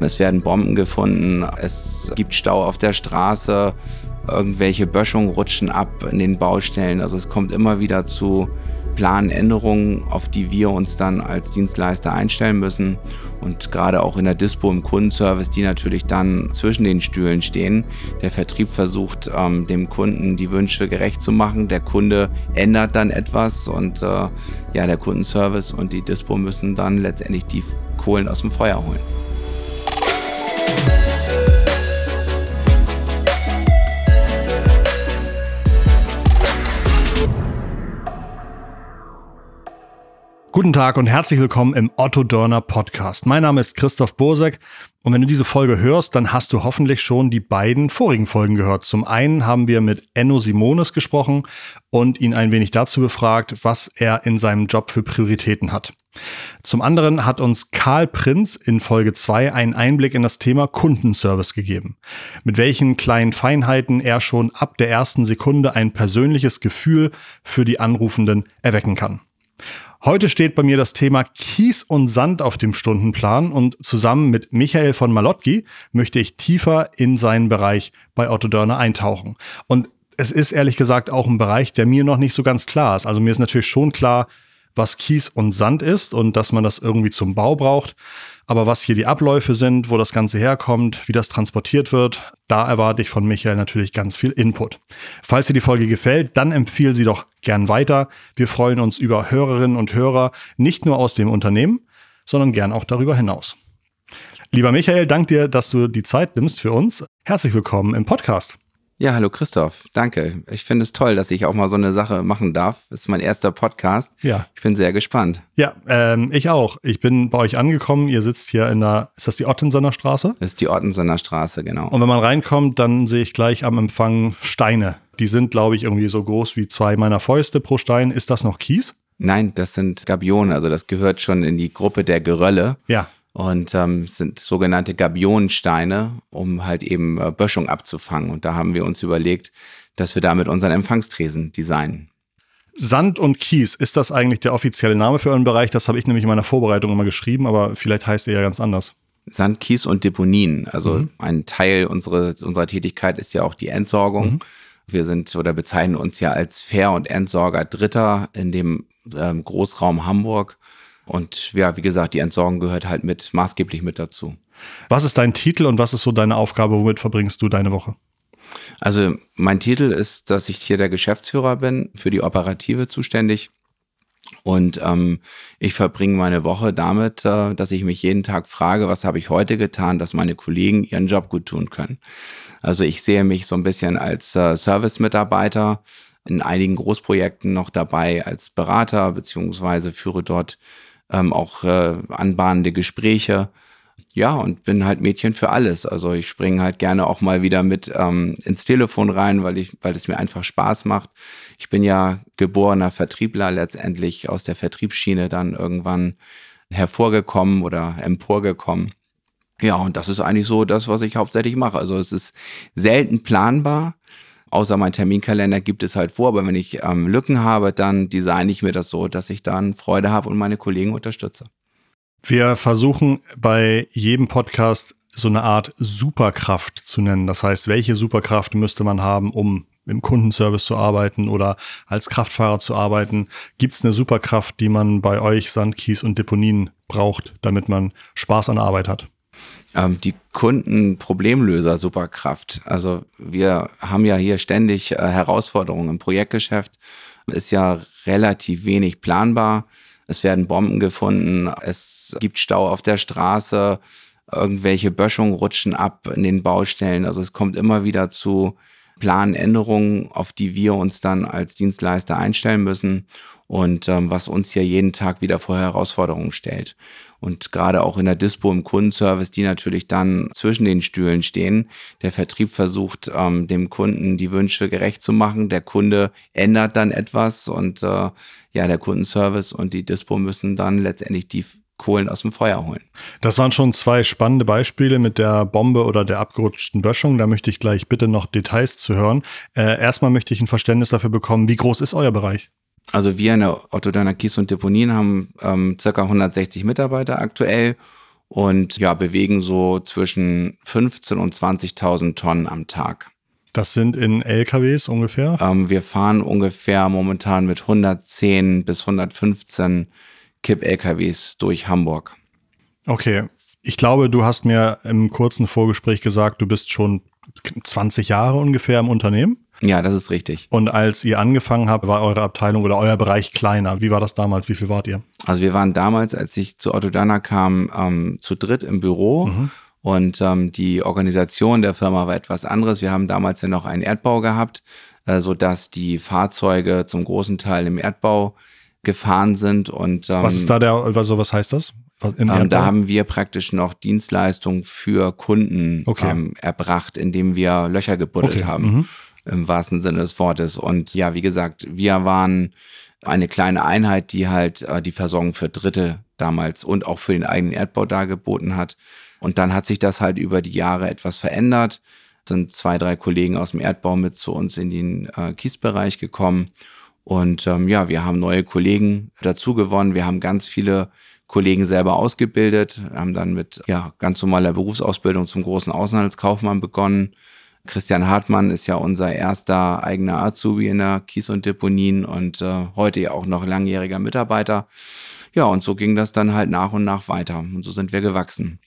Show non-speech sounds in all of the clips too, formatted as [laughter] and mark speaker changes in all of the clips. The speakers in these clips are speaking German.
Speaker 1: Es werden Bomben gefunden, es gibt Stau auf der Straße, irgendwelche Böschungen rutschen ab in den Baustellen. Also es kommt immer wieder zu Planänderungen, auf die wir uns dann als Dienstleister einstellen müssen. Und gerade auch in der Dispo im Kundenservice, die natürlich dann zwischen den Stühlen stehen. Der Vertrieb versucht, ähm, dem Kunden die Wünsche gerecht zu machen. Der Kunde ändert dann etwas und äh, ja, der Kundenservice und die Dispo müssen dann letztendlich die Kohlen aus dem Feuer holen.
Speaker 2: Guten Tag und herzlich willkommen im Otto Dörner Podcast. Mein Name ist Christoph Bosek und wenn du diese Folge hörst, dann hast du hoffentlich schon die beiden vorigen Folgen gehört. Zum einen haben wir mit Enno Simones gesprochen und ihn ein wenig dazu befragt, was er in seinem Job für Prioritäten hat. Zum anderen hat uns Karl Prinz in Folge 2 einen Einblick in das Thema Kundenservice gegeben. Mit welchen kleinen Feinheiten er schon ab der ersten Sekunde ein persönliches Gefühl für die Anrufenden erwecken kann. Heute steht bei mir das Thema Kies und Sand auf dem Stundenplan und zusammen mit Michael von Malotki möchte ich tiefer in seinen Bereich bei Otto Dörner eintauchen. Und es ist ehrlich gesagt auch ein Bereich, der mir noch nicht so ganz klar ist. Also mir ist natürlich schon klar, was Kies und Sand ist und dass man das irgendwie zum Bau braucht. Aber was hier die Abläufe sind, wo das Ganze herkommt, wie das transportiert wird, da erwarte ich von Michael natürlich ganz viel Input. Falls dir die Folge gefällt, dann empfehle sie doch gern weiter. Wir freuen uns über Hörerinnen und Hörer, nicht nur aus dem Unternehmen, sondern gern auch darüber hinaus. Lieber Michael, dank dir, dass du die Zeit nimmst für uns. Herzlich willkommen im Podcast.
Speaker 1: Ja, hallo Christoph, danke. Ich finde es toll, dass ich auch mal so eine Sache machen darf. Das ist mein erster Podcast.
Speaker 2: Ja.
Speaker 1: Ich bin sehr gespannt.
Speaker 2: Ja, ähm, ich auch. Ich bin bei euch angekommen. Ihr sitzt hier in der, ist das die Ottensener Straße?
Speaker 1: Das ist die Ottensener Straße, genau.
Speaker 2: Und wenn man reinkommt, dann sehe ich gleich am Empfang Steine. Die sind, glaube ich, irgendwie so groß wie zwei meiner Fäuste pro Stein. Ist das noch Kies?
Speaker 1: Nein, das sind Gabionen. Also das gehört schon in die Gruppe der Gerölle.
Speaker 2: Ja
Speaker 1: und ähm, sind sogenannte Gabionensteine, um halt eben äh, Böschung abzufangen. Und da haben wir uns überlegt, dass wir damit unseren Empfangstresen designen.
Speaker 2: Sand und Kies, ist das eigentlich der offizielle Name für euren Bereich? Das habe ich nämlich in meiner Vorbereitung immer geschrieben, aber vielleicht heißt er ja ganz anders.
Speaker 1: Sand, Kies und Deponien. Also mhm. ein Teil unserer, unserer Tätigkeit ist ja auch die Entsorgung. Mhm. Wir sind oder bezeichnen uns ja als Fair- und Entsorger Dritter in dem ähm, Großraum Hamburg und ja, wie gesagt, die Entsorgung gehört halt mit maßgeblich mit dazu.
Speaker 2: Was ist dein Titel und was ist so deine Aufgabe? Womit verbringst du deine Woche?
Speaker 1: Also mein Titel ist, dass ich hier der Geschäftsführer bin, für die Operative zuständig. Und ähm, ich verbringe meine Woche damit, äh, dass ich mich jeden Tag frage, was habe ich heute getan, dass meine Kollegen ihren Job gut tun können. Also ich sehe mich so ein bisschen als äh, Service-Mitarbeiter, in einigen Großprojekten noch dabei als Berater, beziehungsweise führe dort ähm, auch äh, anbahnende Gespräche. Ja, und bin halt Mädchen für alles. Also ich springe halt gerne auch mal wieder mit ähm, ins Telefon rein, weil ich, weil es mir einfach Spaß macht. Ich bin ja geborener Vertriebler letztendlich aus der Vertriebsschiene dann irgendwann hervorgekommen oder emporgekommen. Ja, und das ist eigentlich so das, was ich hauptsächlich mache. Also es ist selten planbar. Außer mein Terminkalender gibt es halt vor, aber wenn ich ähm, Lücken habe, dann designe ich mir das so, dass ich dann Freude habe und meine Kollegen unterstütze.
Speaker 2: Wir versuchen bei jedem Podcast so eine Art Superkraft zu nennen. Das heißt, welche Superkraft müsste man haben, um im Kundenservice zu arbeiten oder als Kraftfahrer zu arbeiten? Gibt es eine Superkraft, die man bei euch Sandkies und Deponien braucht, damit man Spaß an der Arbeit hat?
Speaker 1: Ähm, die Kundenproblemlöser-Superkraft. Also wir haben ja hier ständig äh, Herausforderungen im Projektgeschäft. Ist ja relativ wenig planbar. Es werden Bomben gefunden, es gibt Stau auf der Straße, irgendwelche Böschungen rutschen ab in den Baustellen. Also es kommt immer wieder zu Planänderungen, auf die wir uns dann als Dienstleister einstellen müssen und ähm, was uns ja jeden Tag wieder vor Herausforderungen stellt. Und gerade auch in der Dispo im Kundenservice, die natürlich dann zwischen den Stühlen stehen. Der Vertrieb versucht, ähm, dem Kunden die Wünsche gerecht zu machen. Der Kunde ändert dann etwas und äh, ja, der Kundenservice und die Dispo müssen dann letztendlich die Kohlen aus dem Feuer holen.
Speaker 2: Das waren schon zwei spannende Beispiele mit der Bombe oder der abgerutschten Böschung. Da möchte ich gleich bitte noch Details zu hören. Äh, erstmal möchte ich ein Verständnis dafür bekommen, wie groß ist euer Bereich?
Speaker 1: Also wir in der Otto Dörner Kies und Deponien haben ähm, circa 160 Mitarbeiter aktuell und ja, bewegen so zwischen 15.000 und 20.000 Tonnen am Tag.
Speaker 2: Das sind in LKWs ungefähr?
Speaker 1: Ähm, wir fahren ungefähr momentan mit 110 bis 115 Kipp-LKWs durch Hamburg.
Speaker 2: Okay. Ich glaube, du hast mir im kurzen Vorgespräch gesagt, du bist schon 20 Jahre ungefähr im Unternehmen.
Speaker 1: Ja, das ist richtig.
Speaker 2: Und als ihr angefangen habt, war eure Abteilung oder euer Bereich kleiner. Wie war das damals? Wie viel wart ihr?
Speaker 1: Also wir waren damals, als ich zu Autodana kam, ähm, zu dritt im Büro. Mhm. Und ähm, die Organisation der Firma war etwas anderes. Wir haben damals ja noch einen Erdbau gehabt, äh, sodass die Fahrzeuge zum großen Teil im Erdbau gefahren sind. Und,
Speaker 2: ähm, was ist da der, also was heißt das?
Speaker 1: Ähm, da haben wir praktisch noch Dienstleistungen für Kunden okay. ähm, erbracht, indem wir Löcher gebuddelt okay. haben. Mhm im wahrsten Sinne des Wortes. Und ja, wie gesagt, wir waren eine kleine Einheit, die halt äh, die Versorgung für Dritte damals und auch für den eigenen Erdbau dargeboten hat. Und dann hat sich das halt über die Jahre etwas verändert. Sind zwei, drei Kollegen aus dem Erdbau mit zu uns in den äh, Kiesbereich gekommen. Und ähm, ja, wir haben neue Kollegen dazu gewonnen. Wir haben ganz viele Kollegen selber ausgebildet, haben dann mit ja, ganz normaler Berufsausbildung zum großen Außenhandelskaufmann begonnen Christian Hartmann ist ja unser erster eigener Azubi in der Kies- und Deponien und äh, heute ja auch noch langjähriger Mitarbeiter. Ja, und so ging das dann halt nach und nach weiter. Und so sind wir gewachsen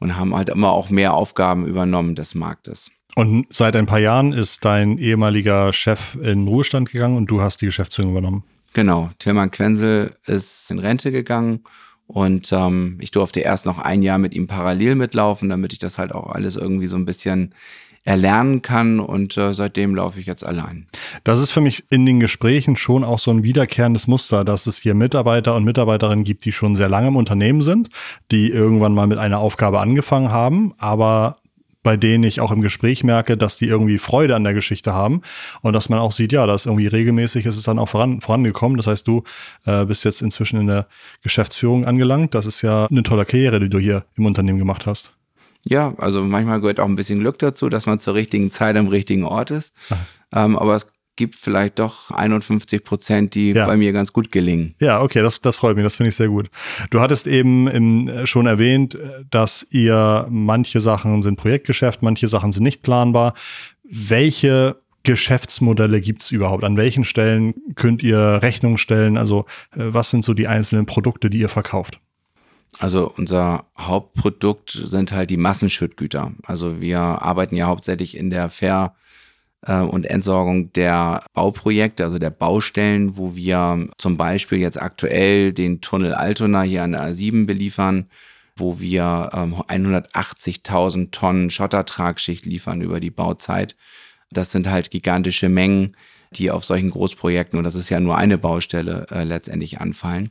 Speaker 1: und haben halt immer auch mehr Aufgaben übernommen des Marktes.
Speaker 2: Und seit ein paar Jahren ist dein ehemaliger Chef in Ruhestand gegangen und du hast die Geschäftsführung übernommen.
Speaker 1: Genau, Tilman Quenzel ist in Rente gegangen und ähm, ich durfte erst noch ein Jahr mit ihm parallel mitlaufen, damit ich das halt auch alles irgendwie so ein bisschen erlernen kann und äh, seitdem laufe ich jetzt allein.
Speaker 2: Das ist für mich in den Gesprächen schon auch so ein wiederkehrendes Muster, dass es hier Mitarbeiter und Mitarbeiterinnen gibt, die schon sehr lange im Unternehmen sind, die irgendwann mal mit einer Aufgabe angefangen haben, aber bei denen ich auch im Gespräch merke, dass die irgendwie Freude an der Geschichte haben und dass man auch sieht, ja, dass irgendwie regelmäßig ist es dann auch voran, vorangekommen. Das heißt, du äh, bist jetzt inzwischen in der Geschäftsführung angelangt. Das ist ja eine tolle Karriere, die du hier im Unternehmen gemacht hast.
Speaker 1: Ja, also manchmal gehört auch ein bisschen Glück dazu, dass man zur richtigen Zeit am richtigen Ort ist. Ähm, aber es gibt vielleicht doch 51 Prozent, die ja. bei mir ganz gut gelingen.
Speaker 2: Ja, okay, das, das freut mich, das finde ich sehr gut. Du hattest eben im, schon erwähnt, dass ihr manche Sachen sind Projektgeschäft, manche Sachen sind nicht planbar. Welche Geschäftsmodelle gibt es überhaupt? An welchen Stellen könnt ihr Rechnung stellen? Also äh, was sind so die einzelnen Produkte, die ihr verkauft?
Speaker 1: Also unser Hauptprodukt sind halt die Massenschüttgüter. Also wir arbeiten ja hauptsächlich in der Fair- äh, und Entsorgung der Bauprojekte, also der Baustellen, wo wir zum Beispiel jetzt aktuell den Tunnel Altona hier an der A7 beliefern, wo wir 180.000 ähm, Tonnen Schottertragschicht liefern über die Bauzeit. Das sind halt gigantische Mengen, die auf solchen Großprojekten, und das ist ja nur eine Baustelle, äh, letztendlich anfallen.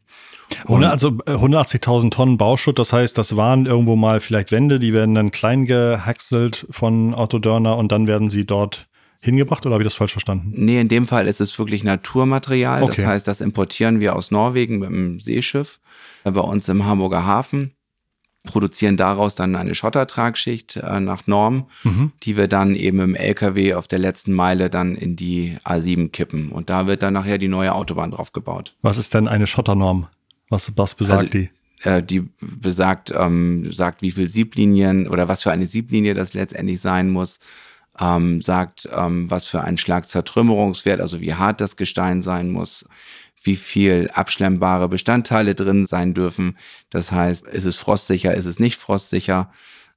Speaker 2: Und also 180.000 äh, Tonnen Bauschutt, das heißt, das waren irgendwo mal vielleicht Wände, die werden dann klein gehackselt von Otto Dörner und dann werden sie dort hingebracht oder habe ich das falsch verstanden?
Speaker 1: Nee, in dem Fall ist es wirklich Naturmaterial. Okay. Das heißt, das importieren wir aus Norwegen mit dem Seeschiff äh, bei uns im Hamburger Hafen produzieren daraus dann eine Schottertragschicht äh, nach Norm, mhm. die wir dann eben im LKW auf der letzten Meile dann in die A7 kippen. Und da wird dann nachher die neue Autobahn drauf gebaut.
Speaker 2: Was ist denn eine Schotternorm? Was, was besagt also, die?
Speaker 1: Äh, die besagt, ähm, sagt, wie viel Sieblinien oder was für eine Sieblinie das letztendlich sein muss. Ähm, sagt, ähm, was für ein Schlagzertrümmerungswert, also wie hart das Gestein sein muss, wie viel abschlemmbare Bestandteile drin sein dürfen. Das heißt, ist es frostsicher, ist es nicht frostsicher.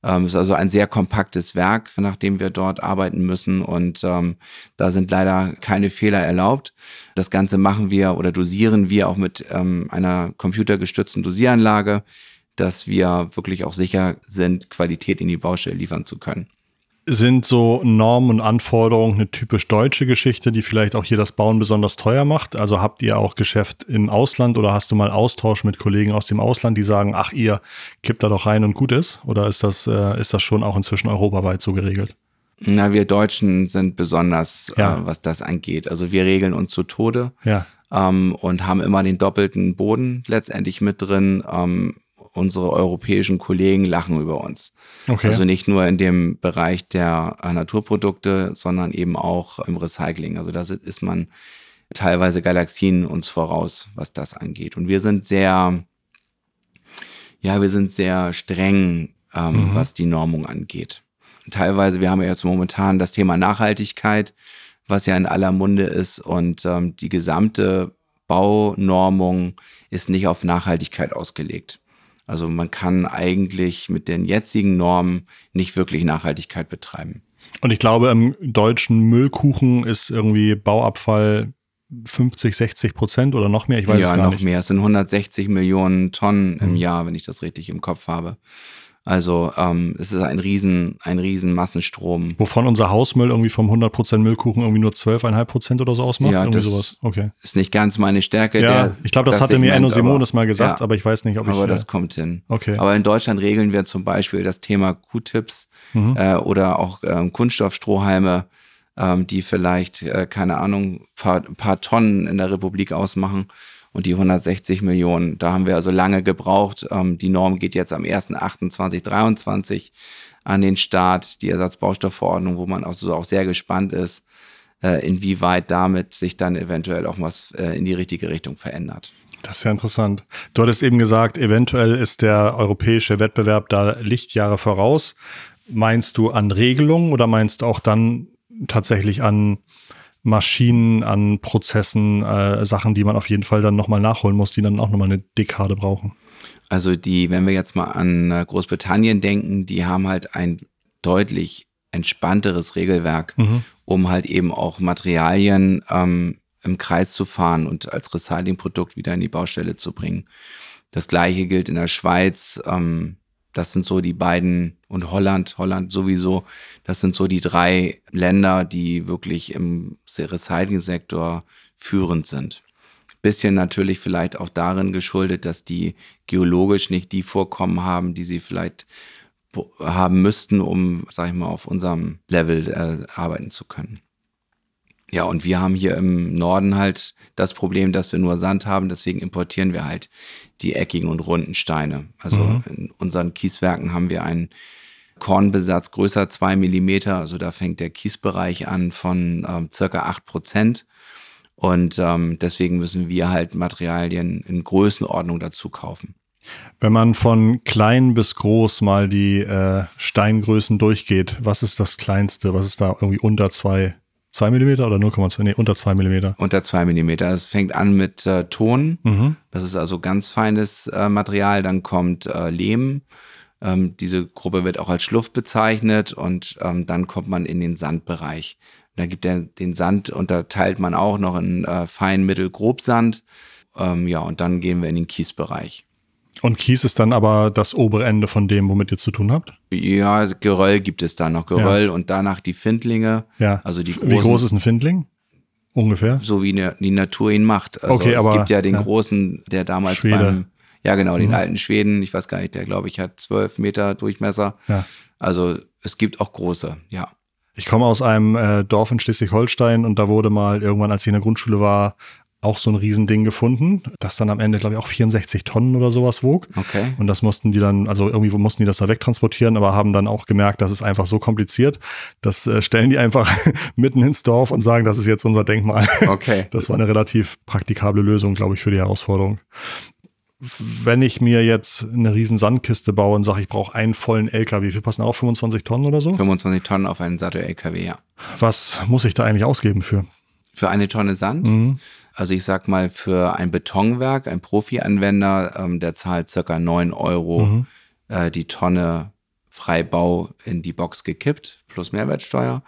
Speaker 1: Ähm, ist also ein sehr kompaktes Werk, nach dem wir dort arbeiten müssen und ähm, da sind leider keine Fehler erlaubt. Das Ganze machen wir oder dosieren wir auch mit ähm, einer computergestützten Dosieranlage, dass wir wirklich auch sicher sind, Qualität in die Baustelle liefern zu können.
Speaker 2: Sind so Normen und Anforderungen eine typisch deutsche Geschichte, die vielleicht auch hier das Bauen besonders teuer macht? Also habt ihr auch Geschäft im Ausland oder hast du mal Austausch mit Kollegen aus dem Ausland, die sagen, ach ihr kippt da doch rein und gut ist? Oder ist das, äh, ist das schon auch inzwischen europaweit so geregelt?
Speaker 1: Na, wir Deutschen sind besonders, ja. äh, was das angeht. Also wir regeln uns zu Tode ja. ähm, und haben immer den doppelten Boden letztendlich mit drin. Ähm, unsere europäischen Kollegen lachen über uns. Okay. Also nicht nur in dem Bereich der äh, Naturprodukte, sondern eben auch im Recycling. Also da ist man teilweise Galaxien uns voraus, was das angeht. Und wir sind sehr, Ja, wir sind sehr streng, ähm, mhm. was die Normung angeht. Teilweise, wir haben ja jetzt momentan das Thema Nachhaltigkeit, was ja in aller Munde ist und ähm, die gesamte Baunormung ist nicht auf Nachhaltigkeit ausgelegt. Also man kann eigentlich mit den jetzigen Normen nicht wirklich Nachhaltigkeit betreiben.
Speaker 2: Und ich glaube, im deutschen Müllkuchen ist irgendwie Bauabfall 50, 60 Prozent oder noch mehr? Ich weiß ja, es gar
Speaker 1: noch mehr. Es sind 160 Millionen Tonnen im mhm. Jahr, wenn ich das richtig im Kopf habe. Also ähm, es ist ein riesen, ein riesen Massenstrom.
Speaker 2: Wovon unser Hausmüll irgendwie vom 100% Müllkuchen irgendwie nur 12,5% oder so ausmacht?
Speaker 1: Ja,
Speaker 2: irgendwie
Speaker 1: das sowas. Okay. ist nicht ganz meine Stärke.
Speaker 2: Ja, der, ich glaube, das, das hatte mir Enno Simonis mal gesagt, ja, aber ich weiß nicht, ob
Speaker 1: aber
Speaker 2: ich...
Speaker 1: Aber das kommt hin.
Speaker 2: Okay.
Speaker 1: Aber in Deutschland regeln wir zum Beispiel das Thema Q-Tips mhm. äh, oder auch ähm, Kunststoffstrohhalme, ähm, die vielleicht, äh, keine Ahnung, paar, paar Tonnen in der Republik ausmachen und die 160 Millionen. Da haben wir also lange gebraucht. Ähm, die Norm geht jetzt am 1.8.2023 an den Start, die Ersatzbaustoffverordnung, wo man also auch sehr gespannt ist, äh, inwieweit damit sich dann eventuell auch was äh, in die richtige Richtung verändert.
Speaker 2: Das ist ja interessant. Du hattest eben gesagt, eventuell ist der europäische Wettbewerb da Lichtjahre voraus. Meinst du an Regelungen oder meinst du auch dann tatsächlich an Maschinen, an Prozessen, äh, Sachen, die man auf jeden Fall dann nochmal nachholen muss, die dann auch nochmal eine Dekade brauchen.
Speaker 1: Also die, wenn wir jetzt mal an äh, Großbritannien denken, die haben halt ein deutlich entspannteres Regelwerk, mhm. um halt eben auch Materialien ähm, im Kreis zu fahren und als Recyclingprodukt wieder in die Baustelle zu bringen. Das gleiche gilt in der Schweiz. Ähm, das sind so die beiden und Holland, Holland sowieso. Das sind so die drei Länder, die wirklich im Recycling-Sektor führend sind. Bisschen natürlich vielleicht auch darin geschuldet, dass die geologisch nicht die Vorkommen haben, die sie vielleicht haben müssten, um, sag ich mal, auf unserem Level äh, arbeiten zu können. Ja, und wir haben hier im Norden halt das Problem, dass wir nur Sand haben, deswegen importieren wir halt die eckigen und runden Steine. Also mhm. in unseren Kieswerken haben wir einen Kornbesatz größer zwei Millimeter, also da fängt der Kiesbereich an von ähm, circa acht Prozent. Und ähm, deswegen müssen wir halt Materialien in Größenordnung dazu kaufen.
Speaker 2: Wenn man von klein bis groß mal die äh, Steingrößen durchgeht, was ist das Kleinste? Was ist da irgendwie unter zwei 2 mm oder 0,2? Nee, unter 2 mm.
Speaker 1: Unter 2 mm. Es fängt an mit äh, Ton. Mhm. Das ist also ganz feines äh, Material. Dann kommt äh, Lehm. Ähm, diese Gruppe wird auch als Schluff bezeichnet. Und ähm, dann kommt man in den Sandbereich. Da gibt er den Sand, unterteilt man auch noch in äh, Fein, Mittel, Grobsand. Ähm, ja, und dann gehen wir in den Kiesbereich.
Speaker 2: Und Kies ist dann aber das obere Ende von dem, womit ihr zu tun habt?
Speaker 1: Ja, Geröll gibt es da noch. Geröll ja. und danach die Findlinge.
Speaker 2: Ja. Also die großen, Wie groß ist ein Findling? Ungefähr?
Speaker 1: So wie die Natur ihn macht. Also
Speaker 2: okay,
Speaker 1: es
Speaker 2: aber,
Speaker 1: gibt ja den ja. großen, der damals
Speaker 2: Schwede.
Speaker 1: beim, ja genau, den mhm. alten Schweden, ich weiß gar nicht, der glaube ich hat zwölf Meter Durchmesser.
Speaker 2: Ja.
Speaker 1: Also es gibt auch große, ja.
Speaker 2: Ich komme aus einem äh, Dorf in Schleswig-Holstein und da wurde mal irgendwann, als ich in der Grundschule war, auch so ein Riesending gefunden, das dann am Ende, glaube ich, auch 64 Tonnen oder sowas wog.
Speaker 1: Okay.
Speaker 2: Und das mussten die dann, also irgendwie mussten die das da wegtransportieren, aber haben dann auch gemerkt, das ist einfach so kompliziert. Das äh, stellen die einfach [laughs] mitten ins Dorf und sagen, das ist jetzt unser Denkmal.
Speaker 1: Okay. [laughs]
Speaker 2: Das war eine relativ praktikable Lösung, glaube ich, für die Herausforderung. Wenn ich mir jetzt eine riesen Sandkiste baue und sage, ich brauche einen vollen LKW, wie viel passen auch 25 Tonnen oder so?
Speaker 1: 25 Tonnen auf einen Sattel-LKW, ja.
Speaker 2: Was muss ich da eigentlich ausgeben für?
Speaker 1: Für eine Tonne Sand? Mhm. Also ich sag mal, für ein Betonwerk, ein Profi-Anwender, ähm, der zahlt circa 9 Euro mhm. äh, die Tonne Freibau in die Box gekippt, plus Mehrwertsteuer.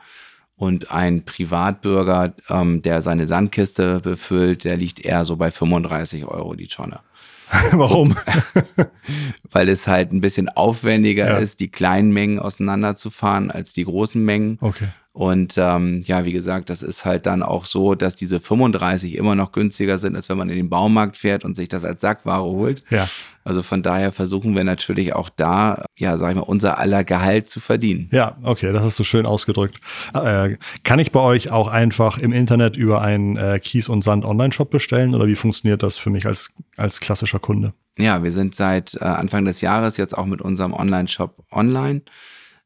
Speaker 1: Und ein Privatbürger, ähm, der seine Sandkiste befüllt, der liegt eher so bei 35 Euro die Tonne. [laughs]
Speaker 2: Warum? [laughs]
Speaker 1: Weil es halt ein bisschen aufwendiger ja. ist, die kleinen Mengen auseinanderzufahren als die großen Mengen.
Speaker 2: Okay.
Speaker 1: Und ähm, ja, wie gesagt, das ist halt dann auch so, dass diese 35 immer noch günstiger sind, als wenn man in den Baumarkt fährt und sich das als Sackware holt.
Speaker 2: Ja.
Speaker 1: Also von daher versuchen wir natürlich auch da, ja, sag ich mal, unser aller Gehalt zu verdienen.
Speaker 2: Ja, okay, das hast du schön ausgedrückt. Äh, kann ich bei euch auch einfach im Internet über einen äh, Kies- und Sand-Online-Shop bestellen oder wie funktioniert das für mich als, als klassischer Kunde?
Speaker 1: Ja, wir sind seit äh, Anfang des Jahres jetzt auch mit unserem Online-Shop online.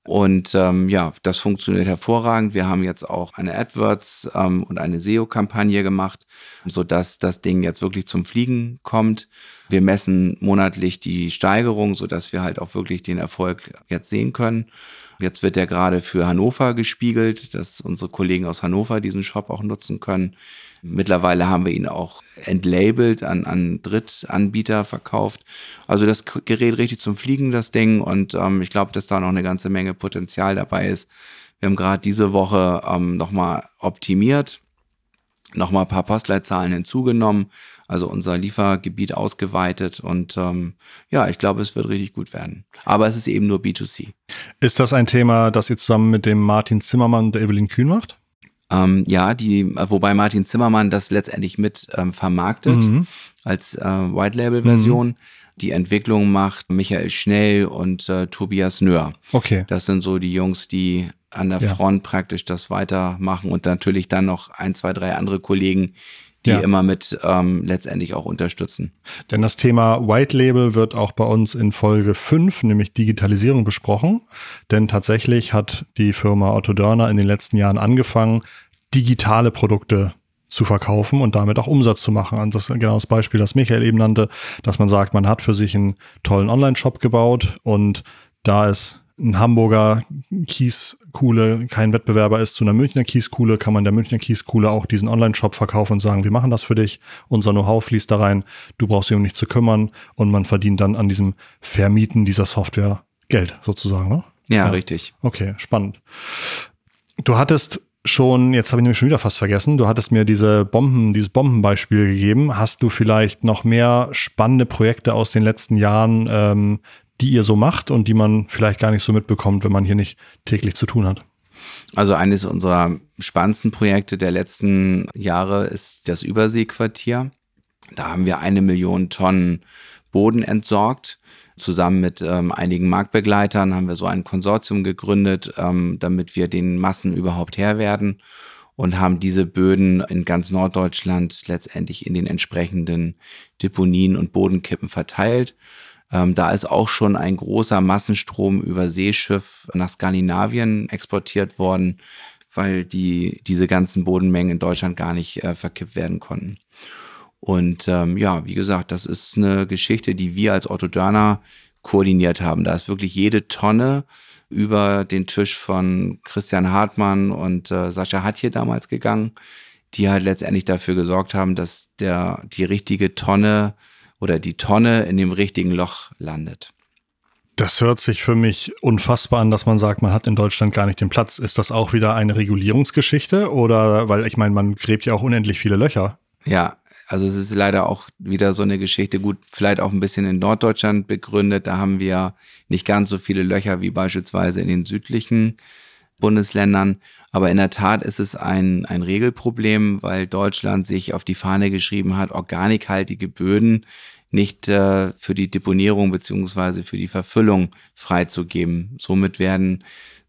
Speaker 1: Und ähm, ja, das funktioniert hervorragend. Wir haben jetzt auch eine AdWords ähm, und eine SEO-Kampagne gemacht, sodass das Ding jetzt wirklich zum Fliegen kommt. Wir messen monatlich die Steigerung, sodass wir halt auch wirklich den Erfolg jetzt sehen können. Jetzt wird der gerade für Hannover gespiegelt, dass unsere Kollegen aus Hannover diesen Shop auch nutzen können. Mittlerweile haben wir ihn auch entlabelt, an, an Drittanbieter verkauft. Also das Gerät richtig zum Fliegen, das Ding. Und ähm, ich glaube, dass da noch eine ganze Menge Potenzial dabei ist. Wir haben gerade diese Woche ähm, nochmal optimiert, nochmal ein paar Postleitzahlen hinzugenommen, also unser Liefergebiet ausgeweitet und ähm, ja, ich glaube, es wird richtig gut werden. Aber es ist eben nur B2C.
Speaker 2: Ist das ein Thema, das ihr zusammen mit dem Martin Zimmermann und der Evelyn Kühn macht?
Speaker 1: Ähm, ja, die, wobei Martin Zimmermann das letztendlich mit ähm, vermarktet mhm. als äh, White Label Version. Mhm. Die Entwicklung macht Michael Schnell und äh, Tobias Nöhr.
Speaker 2: Okay.
Speaker 1: Das sind so die Jungs, die an der ja. Front praktisch das weitermachen und natürlich dann noch ein, zwei, drei andere Kollegen, die ja. immer mit ähm, letztendlich auch unterstützen.
Speaker 2: Denn das Thema White Label wird auch bei uns in Folge 5, nämlich Digitalisierung, besprochen. Denn tatsächlich hat die Firma Otto Dörner in den letzten Jahren angefangen, digitale Produkte zu verkaufen und damit auch Umsatz zu machen. Und das ist genau das Beispiel, das Michael eben nannte, dass man sagt, man hat für sich einen tollen Online-Shop gebaut und da ist ein Hamburger Kieskuhle kein Wettbewerber ist zu einer Münchner Kieskuhle, kann man der Münchner Kieskuhle auch diesen Online-Shop verkaufen und sagen, wir machen das für dich, unser Know-how fließt da rein, du brauchst dich um nichts zu kümmern und man verdient dann an diesem Vermieten dieser Software Geld sozusagen, ne?
Speaker 1: Ja, ja. richtig.
Speaker 2: Okay, spannend. Du hattest schon, jetzt habe ich nämlich schon wieder fast vergessen, du hattest mir diese Bomben, dieses Bombenbeispiel gegeben. Hast du vielleicht noch mehr spannende Projekte aus den letzten Jahren, ähm, die ihr so macht und die man vielleicht gar nicht so mitbekommt, wenn man hier nicht täglich zu tun hat?
Speaker 1: Also eines unserer spannendsten Projekte der letzten Jahre ist das Überseequartier. Da haben wir eine Million Tonnen Boden entsorgt. Zusammen mit ähm, einigen Marktbegleitern haben wir so ein Konsortium gegründet, ähm, damit wir den Massen überhaupt Herr werden und haben diese Böden in ganz Norddeutschland letztendlich in den entsprechenden Deponien und Bodenkippen verteilt. Ähm, da ist auch schon ein großer Massenstrom über Seeschiff nach Skandinavien exportiert worden, weil die, diese ganzen Bodenmengen in Deutschland gar nicht äh, verkippt werden konnten. Und ähm, ja, wie gesagt, das ist eine Geschichte, die wir als Otto Dörner koordiniert haben. Da ist wirklich jede Tonne über den Tisch von Christian Hartmann und äh, Sascha Hatje damals gegangen, die halt letztendlich dafür gesorgt haben, dass der, die richtige Tonne oder die Tonne in dem richtigen Loch landet.
Speaker 2: Das hört sich für mich unfassbar an, dass man sagt, man hat in Deutschland gar nicht den Platz. Ist das auch wieder eine Regulierungsgeschichte oder weil ich meine, man gräbt ja auch unendlich viele Löcher?
Speaker 1: Ja, also es ist leider auch wieder so eine Geschichte, gut, vielleicht auch ein bisschen in Norddeutschland begründet. Da haben wir nicht ganz so viele Löcher wie beispielsweise in den südlichen Bundesländern. Aber in der Tat ist es ein, ein Regelproblem, weil Deutschland sich auf die Fahne geschrieben hat, organikhaltige Böden nicht äh, für die Deponierung beziehungsweise für die Verfüllung freizugeben. Somit werden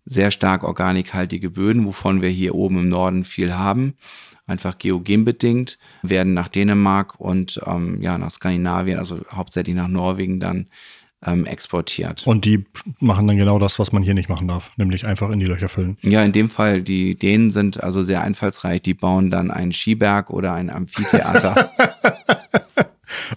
Speaker 1: sehr stark organikhaltige Böden, wovon wir hier oben im Norden viel haben, einfach geogenbedingt, werden nach Dänemark und ähm, ja nach Skandinavien, also hauptsächlich nach Norwegen dann ähm, exportiert.
Speaker 2: Und die machen dann genau das, was man hier nicht machen darf, nämlich einfach in die Löcher füllen.
Speaker 1: Ja, in dem Fall, die Dänen sind also sehr einfallsreich, die bauen dann einen Skiberg oder ein Amphitheater. [laughs]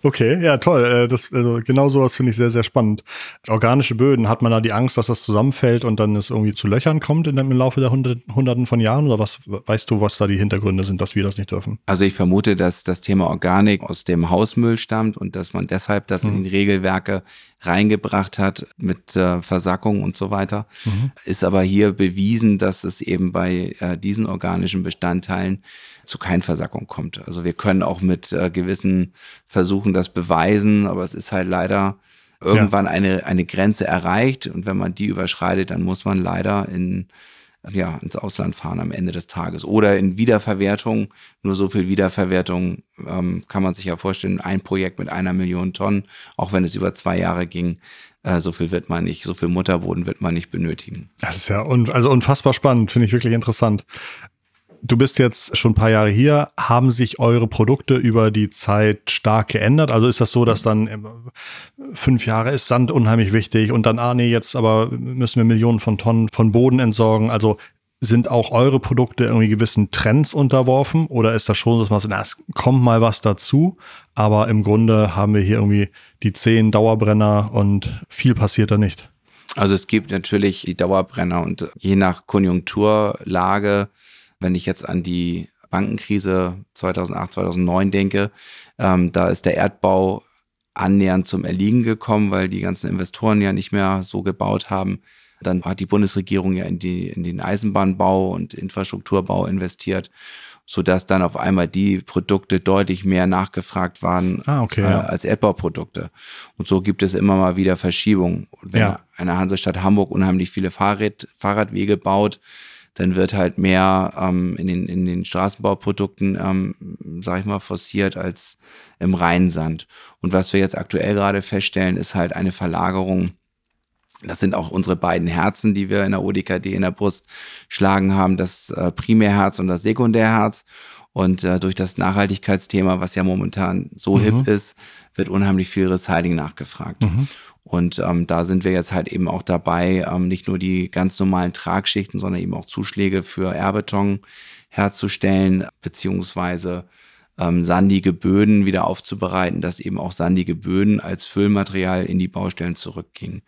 Speaker 2: Okay, ja, toll. Äh, das, also genau sowas finde ich sehr, sehr spannend. Organische Böden, hat man da die Angst, dass das zusammenfällt und dann es irgendwie zu Löchern kommt in, im Laufe der Hunderten von Jahren? Oder was weißt du, was da die Hintergründe sind, dass wir das nicht dürfen?
Speaker 1: Also ich vermute, dass das Thema Organik aus dem Hausmüll stammt und dass man deshalb das mhm. in die Regelwerke reingebracht hat mit äh, Versackung und so weiter. Mhm. Ist aber hier bewiesen, dass es eben bei äh, diesen organischen Bestandteilen zu keinen Versackung kommt. Also wir können auch mit äh, gewissen Versuchen das beweisen, aber es ist halt leider irgendwann ja. eine, eine Grenze erreicht und wenn man die überschreitet, dann muss man leider in, ja, ins Ausland fahren am Ende des Tages. Oder in Wiederverwertung, nur so viel Wiederverwertung ähm, kann man sich ja vorstellen, ein Projekt mit einer Million Tonnen, auch wenn es über zwei Jahre ging, äh, so viel wird man nicht, so viel Mutterboden wird man nicht benötigen.
Speaker 2: Das ist ja un also unfassbar spannend, finde ich wirklich interessant. Du bist jetzt schon ein paar Jahre hier. Haben sich eure Produkte über die Zeit stark geändert? Also ist das so, dass dann fünf Jahre ist Sand unheimlich wichtig und dann, ah nee, jetzt aber müssen wir Millionen von Tonnen von Boden entsorgen. Also sind auch eure Produkte irgendwie gewissen Trends unterworfen oder ist das schon so, dass man sagt, na, es kommt mal was dazu, aber im Grunde haben wir hier irgendwie die zehn Dauerbrenner und viel passiert da nicht?
Speaker 1: Also es gibt natürlich die Dauerbrenner und je nach Konjunkturlage, wenn ich jetzt an die Bankenkrise 2008, 2009 denke, ähm, da ist der Erdbau annähernd zum Erliegen gekommen, weil die ganzen Investoren ja nicht mehr so gebaut haben. Dann hat die Bundesregierung ja in, die, in den Eisenbahnbau und Infrastrukturbau investiert, sodass dann auf einmal die Produkte deutlich mehr nachgefragt waren
Speaker 2: ah, okay,
Speaker 1: äh,
Speaker 2: ja.
Speaker 1: als Erdbauprodukte. Und so gibt es immer mal wieder Verschiebungen. Wenn
Speaker 2: Ja.
Speaker 1: eine Hansestadt Hamburg unheimlich viele Fahrrad, Fahrradwege baut, dann wird halt mehr ähm, in, den, in den Straßenbauprodukten, ähm, sag ich mal, forciert als im Rheinsand. Und was wir jetzt aktuell gerade feststellen, ist halt eine Verlagerung. Das sind auch unsere beiden Herzen, die wir in der ODKD in der Brust schlagen haben, das äh, Primärherz und das Sekundärherz. Und äh, durch das Nachhaltigkeitsthema, was ja momentan so hip ist, wird unheimlich viel Recycling nachgefragt. Und ähm, da sind wir jetzt halt eben auch dabei, ähm, nicht nur die ganz normalen Tragschichten, sondern eben auch Zuschläge für Airbeton herzustellen, beziehungsweise ähm, sandige Böden wieder aufzubereiten, dass eben auch sandige Böden als Füllmaterial in die Baustellen zurückgingen.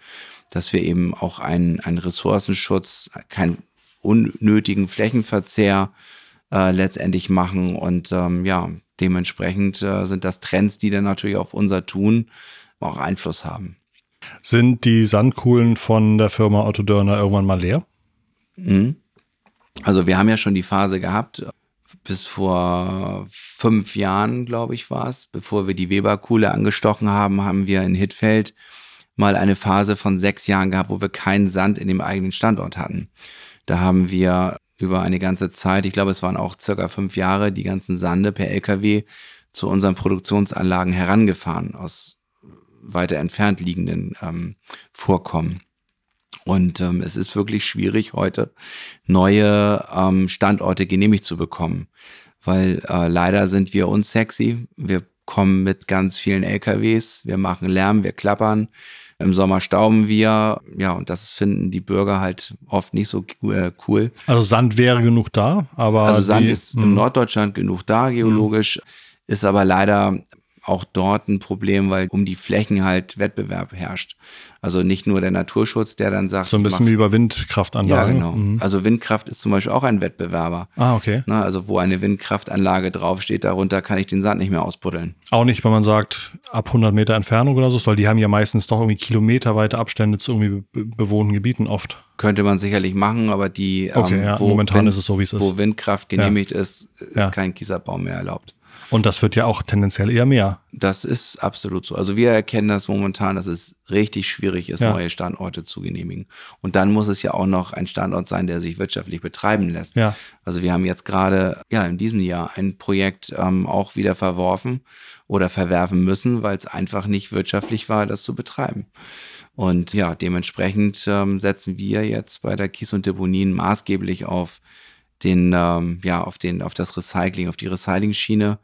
Speaker 1: Dass wir eben auch einen, einen Ressourcenschutz, keinen unnötigen Flächenverzehr äh, letztendlich machen. Und ähm, ja, dementsprechend äh, sind das Trends, die dann natürlich auf unser Tun auch Einfluss haben.
Speaker 2: Sind die Sandkuhlen von der Firma Otto Dörner irgendwann mal leer?
Speaker 1: Mhm. Also wir haben ja schon die Phase gehabt, bis vor fünf Jahren, glaube ich, war es, bevor wir die Weberkuhle angestochen haben, haben wir in Hittfeld mal eine Phase von sechs Jahren gehabt, wo wir keinen Sand in dem eigenen Standort hatten. Da haben wir über eine ganze Zeit, ich glaube, es waren auch circa fünf Jahre, die ganzen Sande per LKW zu unseren Produktionsanlagen herangefahren aus weiter entfernt liegenden ähm, Vorkommen. Und ähm, es ist wirklich schwierig, heute neue ähm, Standorte genehmigt zu bekommen, weil äh, leider sind wir unsexy. Wir kommen mit ganz vielen LKWs, wir machen Lärm, wir klappern. Im Sommer stauben wir, ja, und das finden die Bürger halt oft nicht so äh, cool.
Speaker 2: Also Sand wäre genug da, aber
Speaker 1: Also Sand
Speaker 2: die-
Speaker 1: ist in Norddeutschland genug da, geologisch, ist aber leider auch dort ein Problem, weil um die Flächen halt Wettbewerb herrscht. Also nicht nur der Naturschutz, der dann sagt,
Speaker 2: so ein bisschen
Speaker 1: mach-
Speaker 2: wie
Speaker 1: ja,
Speaker 2: Windkraftanlagen.
Speaker 1: genau.
Speaker 2: Mhm.
Speaker 1: Also Windkraft ist zum Beispiel auch ein Wettbewerber.
Speaker 2: Ah, okay.
Speaker 1: Ne, also wo eine Windkraftanlage draufsteht, darunter kann ich den Sand nicht mehr ausbuddeln.
Speaker 2: Auch nicht, wenn man sagt, ab 100 Meter Entfernung oder so, weil die haben ja meistens doch irgendwie kilometerweite Abstände zu irgendwie be bewohnten Gebieten oft.
Speaker 1: Könnte man sicherlich machen, aber die, ähm,
Speaker 2: Okay, ja, momentan ist es so, wie es ist.
Speaker 1: wo Windkraft genehmigt ist, ist
Speaker 2: Ja.
Speaker 1: kein Kiesabbau mehr erlaubt.
Speaker 2: Und das wird ja auch tendenziell eher mehr.
Speaker 1: Das ist absolut so. Also wir erkennen das momentan, dass es richtig schwierig ist,
Speaker 2: Ja.
Speaker 1: neue Standorte zu genehmigen. Und dann muss es ja auch noch ein Standort sein, der sich wirtschaftlich betreiben lässt.
Speaker 2: Ja.
Speaker 1: Also wir haben jetzt gerade, ja, in diesem Jahr ein Projekt ähm, auch wieder verworfen oder verwerfen müssen, weil es einfach nicht wirtschaftlich war, das zu betreiben. Und ja, dementsprechend ähm, setzen wir jetzt bei der Kies und Deponien maßgeblich auf den, ähm, ja, auf den, auf das Recycling, auf die Recycling-Schiene.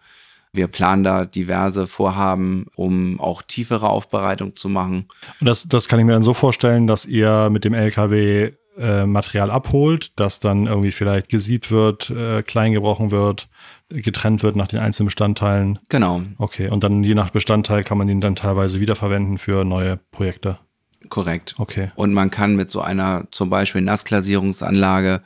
Speaker 1: Wir planen da diverse Vorhaben, um auch tiefere Aufbereitung zu machen.
Speaker 2: Und das, das kann ich mir dann so vorstellen, dass ihr mit dem LKW äh, Material abholt, das dann irgendwie vielleicht gesiebt wird, äh, klein gebrochen wird, getrennt wird nach den einzelnen Bestandteilen.
Speaker 1: Genau,
Speaker 2: Okay, und dann je nach Bestandteil kann man ihn dann teilweise wiederverwenden für neue Projekte.
Speaker 1: korrekt.
Speaker 2: Okay.
Speaker 1: Und man kann mit so einer zum Beispiel Nassglasierungsanlage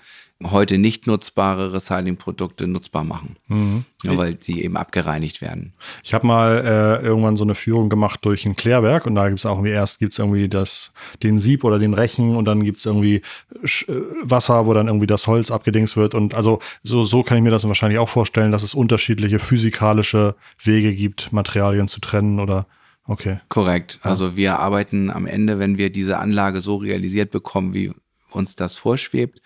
Speaker 1: heute nicht nutzbare Recyclingprodukte nutzbar machen,
Speaker 2: Mhm.
Speaker 1: ja, weil sie eben abgereinigt werden.
Speaker 2: Ich habe mal äh, irgendwann so eine Führung gemacht durch ein Klärwerk und da gibt es auch irgendwie erst gibt's irgendwie das, den Sieb oder den Rechen und dann gibt es irgendwie Sch äh, Wasser, wo dann irgendwie das Holz abgedingst wird. Und also so, so kann ich mir das wahrscheinlich auch vorstellen, dass es unterschiedliche physikalische Wege gibt, Materialien zu trennen oder okay.
Speaker 1: Korrekt. Also wir arbeiten am Ende, wenn wir diese Anlage so realisiert bekommen, wie uns das vorschwebt,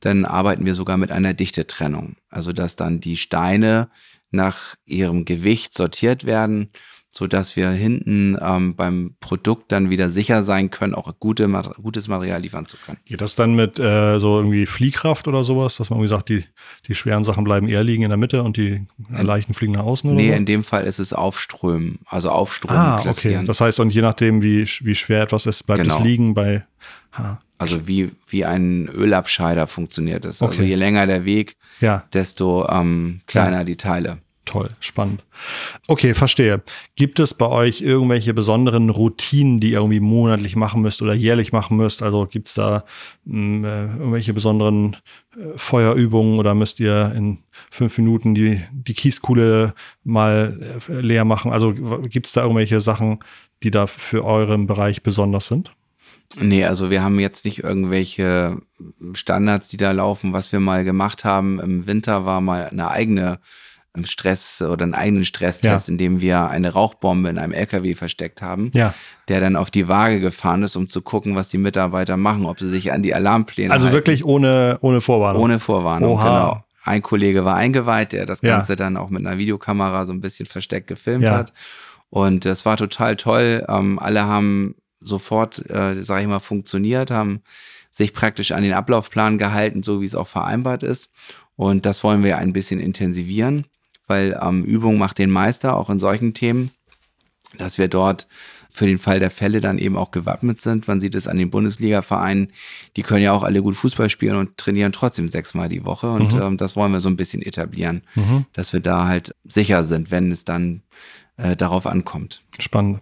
Speaker 1: dann arbeiten wir sogar mit einer Dichtetrennung. Also dass dann die Steine nach ihrem Gewicht sortiert werden, so dass wir hinten ähm, beim Produkt dann wieder sicher sein können, auch gute, gutes Material liefern zu können.
Speaker 2: Geht das dann mit äh, so irgendwie Fliehkraft oder sowas, dass man irgendwie sagt, die, die schweren Sachen bleiben eher liegen in der Mitte und die leichten fliegen nach außen oder
Speaker 1: Nee,
Speaker 2: so?
Speaker 1: in dem Fall ist es Aufströmen, also Aufströmen
Speaker 2: Ah, okay. Das heißt, und je nachdem, wie, wie schwer etwas ist, bleibt es
Speaker 1: Genau.
Speaker 2: liegen bei. Ha.
Speaker 1: Also wie, wie ein Ölabscheider funktioniert es. Also
Speaker 2: Okay.
Speaker 1: je länger der Weg,
Speaker 2: Ja,
Speaker 1: desto ähm, kleiner die Teile.
Speaker 2: toll, spannend. Okay, verstehe. Gibt es bei euch irgendwelche besonderen Routinen, die ihr irgendwie monatlich machen müsst oder jährlich machen müsst? Also gibt es da mh, äh, irgendwelche besonderen äh, Feuerübungen oder müsst ihr in fünf Minuten die, die Kieskuhle mal äh, leer machen? Also gibt es da irgendwelche Sachen, die da für euren Bereich besonders sind?
Speaker 1: Nee, also wir haben jetzt nicht irgendwelche Standards, die da laufen. Was wir mal gemacht haben im Winter war mal eine eigene ähm, Stress oder einen eigenen Stresstest,
Speaker 2: Ja.
Speaker 1: in dem wir eine Rauchbombe in einem LKW versteckt haben,
Speaker 2: Ja.
Speaker 1: der dann auf die Waage gefahren ist, um zu gucken, was die Mitarbeiter machen, ob sie sich an die Alarmpläne
Speaker 2: Also
Speaker 1: halten.
Speaker 2: wirklich ohne, ohne Vorwarnung.
Speaker 1: ohne Vorwarnung.
Speaker 2: Oha.
Speaker 1: Genau. Ein Kollege war eingeweiht, der das
Speaker 2: Ja.
Speaker 1: Ganze dann auch mit einer Videokamera so ein bisschen versteckt gefilmt hat. Und es war total toll. Ähm, alle haben sofort, äh, sage ich mal, funktioniert, haben sich praktisch an den Ablaufplan gehalten, so wie es auch vereinbart ist. Und das wollen wir ein bisschen intensivieren, weil ähm, Übung macht den Meister, auch in solchen Themen, dass wir dort für den Fall der Fälle dann eben auch gewappnet sind. Man sieht es an den Bundesliga-Vereinen, die können ja auch alle gut Fußball spielen und trainieren trotzdem sechsmal die Woche. Und ähm, das wollen wir so ein bisschen etablieren, dass wir da halt sicher sind, wenn es dann äh, darauf ankommt.
Speaker 2: Spannend.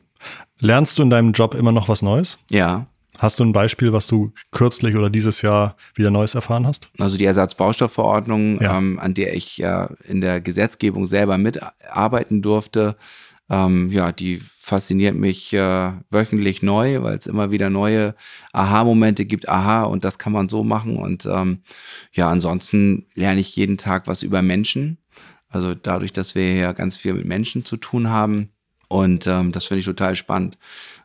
Speaker 2: Lernst du in deinem Job immer noch was Neues?
Speaker 1: Ja,
Speaker 2: Hast du ein Beispiel, was du kürzlich oder dieses Jahr wieder Neues erfahren hast?
Speaker 1: Also die Ersatzbaustoffverordnung,
Speaker 2: Ja.
Speaker 1: ähm, an der ich ja in der Gesetzgebung selber mitarbeiten durfte, ähm, ja, die fasziniert mich äh, wöchentlich neu, weil es immer wieder neue Aha-Momente gibt. Aha, und das kann man so machen. Und ähm, ja, ansonsten lerne ich jeden Tag was über Menschen. Also dadurch, dass wir ja ganz viel mit Menschen zu tun haben. Und ähm, das finde ich total spannend.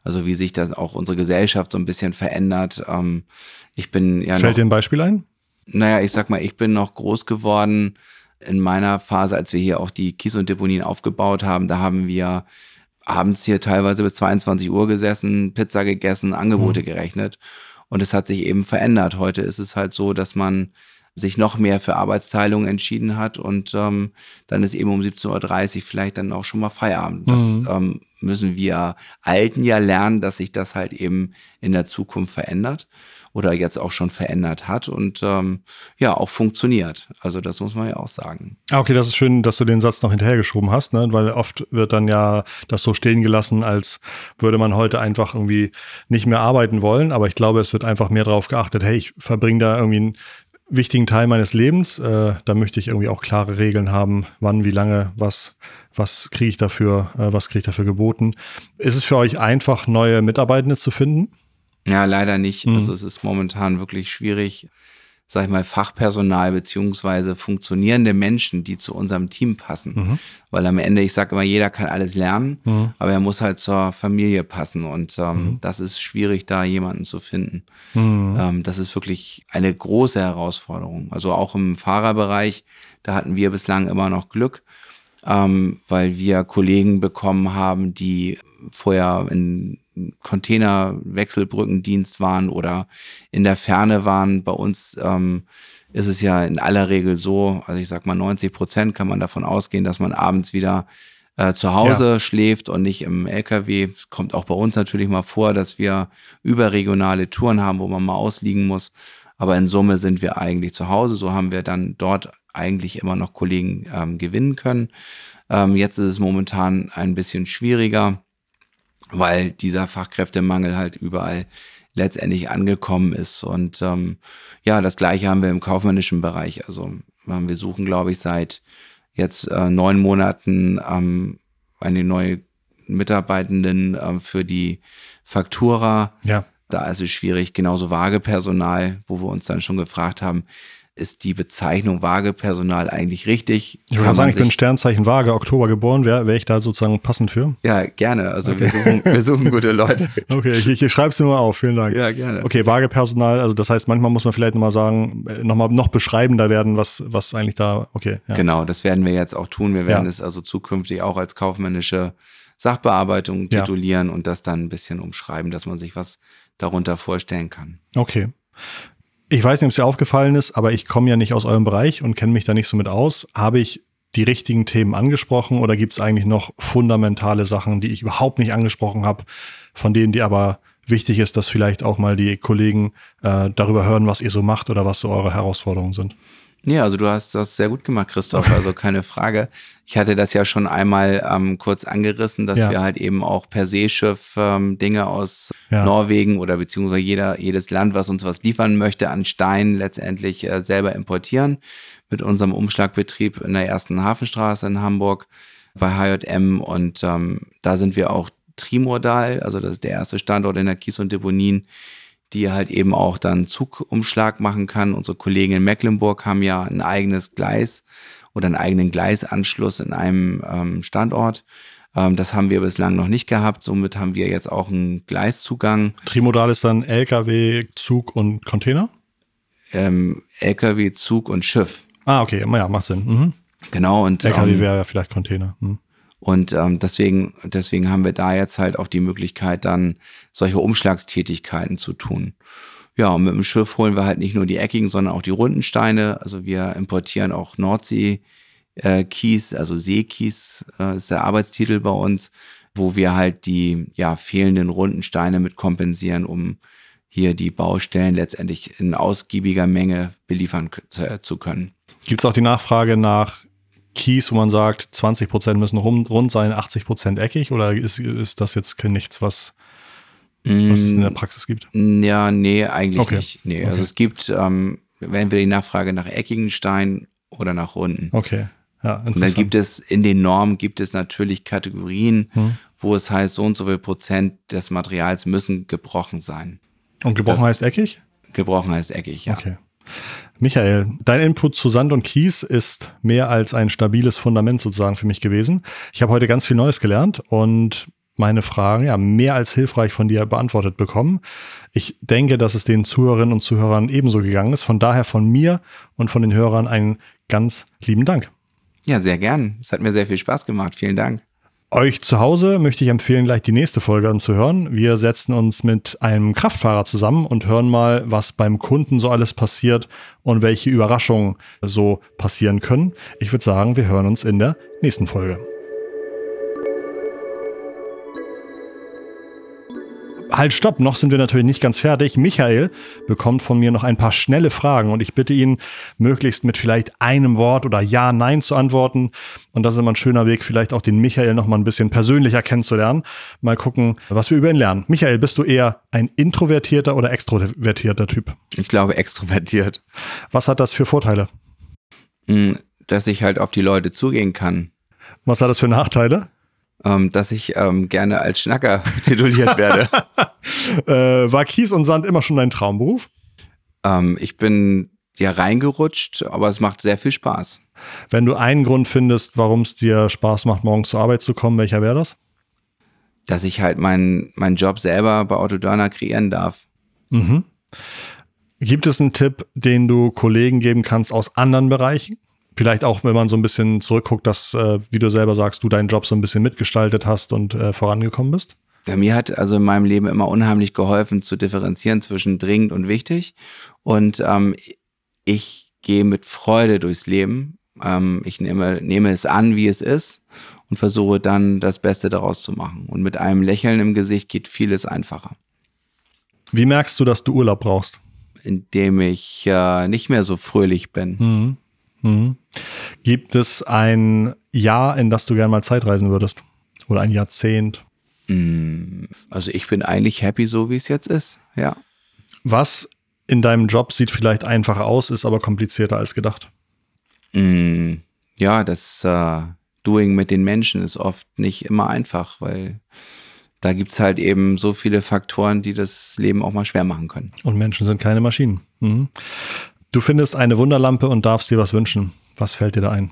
Speaker 1: Also wie sich das auch unsere Gesellschaft so ein bisschen verändert. Ähm, ich bin ja noch
Speaker 2: Fällt dir ein Beispiel ein?
Speaker 1: naja, ich sag mal, ich bin noch groß geworden in meiner Phase, als wir hier auch die Kies und Deponien aufgebaut haben. Da haben wir abends hier teilweise bis 22 Uhr gesessen, Pizza gegessen, Angebote gerechnet. Und es hat sich eben verändert. Heute ist es halt so, dass man sich noch mehr für Arbeitsteilung entschieden hat und ähm, dann ist eben um 17.30 Uhr vielleicht dann auch schon mal Feierabend. Das
Speaker 2: Mhm.
Speaker 1: ähm, müssen wir Alten ja lernen, dass sich das halt eben in der Zukunft verändert oder jetzt auch schon verändert hat und ähm, ja auch funktioniert. Also das muss man ja auch sagen.
Speaker 2: Ah, okay, das ist schön, dass du den Satz noch hinterhergeschoben hast, ne? weil oft wird dann ja das so stehen gelassen, als würde man heute einfach irgendwie nicht mehr arbeiten wollen. Aber ich glaube, es wird einfach mehr darauf geachtet, hey, ich verbringe da irgendwie einen wichtigen Teil meines Lebens. Äh, da möchte ich irgendwie auch klare Regeln haben, wann, wie lange, was, was kriege ich dafür, äh, was kriege ich dafür geboten. Ist es für euch einfach, neue Mitarbeitende zu finden?
Speaker 1: Ja, leider nicht.
Speaker 2: Mhm.
Speaker 1: Also es ist momentan wirklich schwierig, sag ich mal, Fachpersonal beziehungsweise funktionierende Menschen, die zu unserem Team passen.
Speaker 2: Mhm.
Speaker 1: Weil am Ende, ich sage immer, jeder kann alles lernen, aber er muss halt zur Familie passen. Und ähm,
Speaker 2: Mhm.
Speaker 1: das ist schwierig, da jemanden zu finden. Ähm, das ist wirklich eine große Herausforderung. Also auch im Fahrerbereich, da hatten wir bislang immer noch Glück, ähm, weil wir Kollegen bekommen haben, die vorher in Containerwechselbrückendienst waren oder in der Ferne waren. Bei uns ähm, ist es ja in aller Regel so, also ich sag mal 90 Prozent kann man davon ausgehen, dass man abends wieder äh, zu Hause schläft und nicht im LKW. Es kommt auch bei uns natürlich mal vor, dass wir überregionale Touren haben, wo man mal ausliegen muss. Aber in Summe sind wir eigentlich zu Hause. So haben wir dann dort eigentlich immer noch Kollegen ähm, gewinnen können. Ähm, jetzt ist es momentan ein bisschen schwieriger, weil dieser Fachkräftemangel halt überall letztendlich angekommen ist. Und ähm, ja, das gleiche haben wir im kaufmännischen Bereich. Also ähm, wir suchen, glaube ich, seit jetzt äh, neun Monaten ähm, eine neue Mitarbeitenden ähm, für die Faktura.
Speaker 2: Ja.
Speaker 1: Da ist es schwierig, genauso Waagepersonal, wo wir uns dann schon gefragt haben, ist die Bezeichnung Waagepersonal eigentlich richtig?
Speaker 2: Ich
Speaker 1: Kann
Speaker 2: würde sagen, ich bin Sternzeichen Waage, Oktober geboren. Wäre wär ich da sozusagen passend für?
Speaker 1: Ja, gerne. Also wir, suchen, wir suchen gute [laughs] Leute.
Speaker 2: Okay, ich, ich schreibe es mir mal auf. Vielen Dank.
Speaker 1: Ja, gerne.
Speaker 2: Okay, Waagepersonal, also das heißt, manchmal muss man vielleicht nochmal sagen, äh, nochmal noch beschreibender werden, was, was eigentlich da, okay. Ja.
Speaker 1: Genau, das werden wir jetzt auch tun. Wir werden
Speaker 2: Ja.
Speaker 1: es also zukünftig auch als kaufmännische Sachbearbeitung
Speaker 2: Ja.
Speaker 1: titulieren und das dann ein bisschen umschreiben, dass man sich was darunter vorstellen kann.
Speaker 2: Okay. Ich weiß nicht, ob es dir aufgefallen ist, aber ich komme ja nicht aus eurem Bereich und kenne mich da nicht so mit aus. Habe ich die richtigen Themen angesprochen oder gibt es eigentlich noch fundamentale Sachen, die ich überhaupt nicht angesprochen habe, von denen die aber wichtig ist, dass vielleicht auch mal die Kollegen äh, darüber hören, was ihr so macht oder was so eure Herausforderungen sind.
Speaker 1: Ja, also du hast das sehr gut gemacht, Christoph, also keine Frage. Ich hatte das ja schon einmal ähm, kurz angerissen, dass ja. wir halt eben auch per Seeschiff ähm, Dinge aus ja. Norwegen oder beziehungsweise jeder, jedes Land, was uns was liefern möchte, an Stein letztendlich äh, selber importieren. Mit unserem Umschlagbetrieb in der ersten Hafenstraße in Hamburg bei HJM und ähm, da sind wir auch trimodal, also das ist der erste Standort in der Kies- und Deponien, die halt eben auch dann Zugumschlag machen kann. Unsere Kollegen in Mecklenburg haben ja ein eigenes Gleis oder einen eigenen Gleisanschluss in einem ähm, Standort. Ähm, das haben wir bislang noch nicht gehabt. Somit haben wir jetzt auch einen Gleiszugang.
Speaker 2: Trimodal ist dann LKW, Zug und Container?
Speaker 1: Ähm, LKW, Zug und Schiff.
Speaker 2: Ah, okay, ja, macht Sinn. Mhm.
Speaker 1: Genau. Und,
Speaker 2: LKW ähm, wäre ja vielleicht Container. Mhm.
Speaker 1: Und ähm, deswegen, deswegen haben wir da jetzt halt auch die Möglichkeit, dann solche Umschlagstätigkeiten zu tun. Ja, und mit dem Schiff holen wir halt nicht nur die eckigen, sondern auch die runden Steine. Also wir importieren auch Nordsee-Kies, äh, also Seekies äh, ist der Arbeitstitel bei uns, wo wir halt die ja, fehlenden runden Steine mit kompensieren, um hier die Baustellen letztendlich in ausgiebiger Menge beliefern zu können.
Speaker 2: Gibt es auch die Nachfrage nach Keys, wo man sagt, 20 Prozent müssen rund, rund sein, 80 Prozent eckig? Oder ist, ist das jetzt nichts, was, was es in der Praxis gibt?
Speaker 1: Ja, nee, eigentlich okay. nicht. Nee, also okay. also es gibt, ähm, wenn wir die Nachfrage nach eckigen Steinen oder nach runden.
Speaker 2: Okay.
Speaker 1: Ja, und dann gibt es in den Normen gibt es natürlich Kategorien, hm. wo es heißt, so und so viel Prozent des Materials müssen gebrochen sein.
Speaker 2: Und gebrochen das, heißt eckig?
Speaker 1: Gebrochen heißt eckig, ja.
Speaker 2: Okay. Michael, dein Input zu Sand und Kies ist mehr als ein stabiles Fundament sozusagen für mich gewesen. Ich habe heute ganz viel Neues gelernt und meine Fragen ja mehr als hilfreich von dir beantwortet bekommen. Ich denke, dass es den Zuhörerinnen und Zuhörern ebenso gegangen ist. Von daher von mir und von den Hörern einen ganz lieben Dank.
Speaker 1: Ja, sehr gern. Es hat mir sehr viel Spaß gemacht. Vielen Dank.
Speaker 2: Euch zu Hause möchte ich empfehlen, gleich die nächste Folge anzuhören. Wir setzen uns mit einem Kraftfahrer zusammen und hören mal, was beim Kunden so alles passiert und welche Überraschungen so passieren können. Ich würde sagen, wir hören uns in der nächsten Folge. Halt, stopp, noch sind wir natürlich nicht ganz fertig. Michael bekommt von mir noch ein paar schnelle Fragen und ich bitte ihn, möglichst mit vielleicht einem Wort oder Ja, Nein zu antworten. Und das ist immer ein schöner Weg, vielleicht auch den Michael noch mal ein bisschen persönlicher kennenzulernen. Mal gucken, was wir über ihn lernen. Michael, bist du eher ein introvertierter oder extrovertierter Typ?
Speaker 1: Ich glaube extrovertiert.
Speaker 2: Was hat das für Vorteile?
Speaker 1: Hm, dass ich halt auf die Leute zugehen kann.
Speaker 2: Was hat das für Nachteile?
Speaker 1: Ähm, dass ich ähm, gerne als Schnacker [laughs] tituliert werde. [laughs]
Speaker 2: äh, war Kies und Sand immer schon dein Traumberuf?
Speaker 1: Ähm, ich bin ja reingerutscht, aber es macht sehr viel Spaß.
Speaker 2: Wenn du einen Grund findest, warum es dir Spaß macht, morgens zur Arbeit zu kommen, welcher wäre das?
Speaker 1: Dass ich halt meinen mein Job selber bei Autodörner kreieren darf.
Speaker 2: Mhm. Gibt es einen Tipp, den du Kollegen geben kannst aus anderen Bereichen? Vielleicht auch, wenn man so ein bisschen zurückguckt, dass, äh, wie du selber sagst, du deinen Job so ein bisschen mitgestaltet hast und äh, vorangekommen bist?
Speaker 1: Ja, mir hat also in meinem Leben immer unheimlich geholfen, zu differenzieren zwischen dringend und wichtig. Und ähm, ich gehe mit Freude durchs Leben. Ähm, ich nehme, nehme es an, wie es ist und versuche dann das Beste daraus zu machen. Und mit einem Lächeln im Gesicht geht vieles einfacher.
Speaker 2: Wie merkst du, dass du Urlaub brauchst?
Speaker 1: Indem ich äh, nicht mehr so fröhlich bin.
Speaker 2: Mhm. Mhm. Gibt es ein Jahr, in das du gerne mal Zeitreisen würdest? Oder ein Jahrzehnt?
Speaker 1: Mm, also ich bin eigentlich happy, so wie es jetzt ist, ja.
Speaker 2: Was in deinem Job sieht vielleicht einfacher aus, ist aber komplizierter als gedacht?
Speaker 1: Mm, ja, das uh, Doing mit den Menschen ist oft nicht immer einfach, weil da gibt es halt eben so viele Faktoren, die das Leben auch mal schwer machen können.
Speaker 2: Und Menschen sind keine Maschinen. Mhm. Du findest eine Wunderlampe und darfst dir was wünschen. Was fällt dir da ein?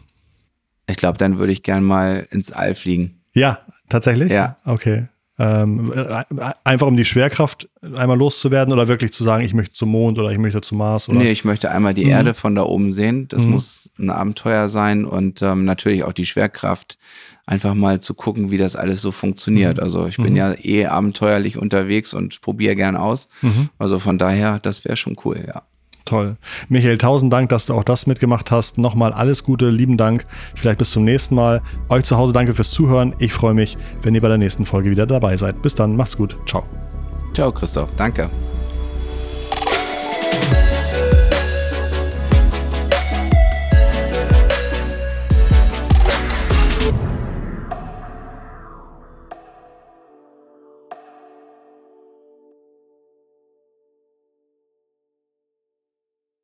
Speaker 1: Ich glaube, dann würde ich gern mal ins All fliegen.
Speaker 2: Ja, tatsächlich?
Speaker 1: Ja.
Speaker 2: Okay. Ähm, äh, einfach um die Schwerkraft einmal loszuwerden oder wirklich zu sagen, ich möchte zum Mond oder ich möchte zum Mars? Oder?
Speaker 1: Nee, ich möchte einmal die mhm. Erde von da oben sehen. Das mhm. muss ein Abenteuer sein und ähm, natürlich auch die Schwerkraft. Einfach mal zu gucken, wie das alles so funktioniert. Mhm. Also ich bin mhm. ja eh abenteuerlich unterwegs und probiere gern aus. Mhm. Also von daher, das wäre schon cool, ja.
Speaker 2: Toll. Michael, tausend Dank, dass du auch das mitgemacht hast. Nochmal alles Gute, lieben Dank. Vielleicht bis zum nächsten Mal. Euch zu Hause danke fürs Zuhören. Ich freue mich, wenn ihr bei der nächsten Folge wieder dabei seid. Bis dann, macht's gut. Ciao.
Speaker 1: Ciao, Christoph. Danke.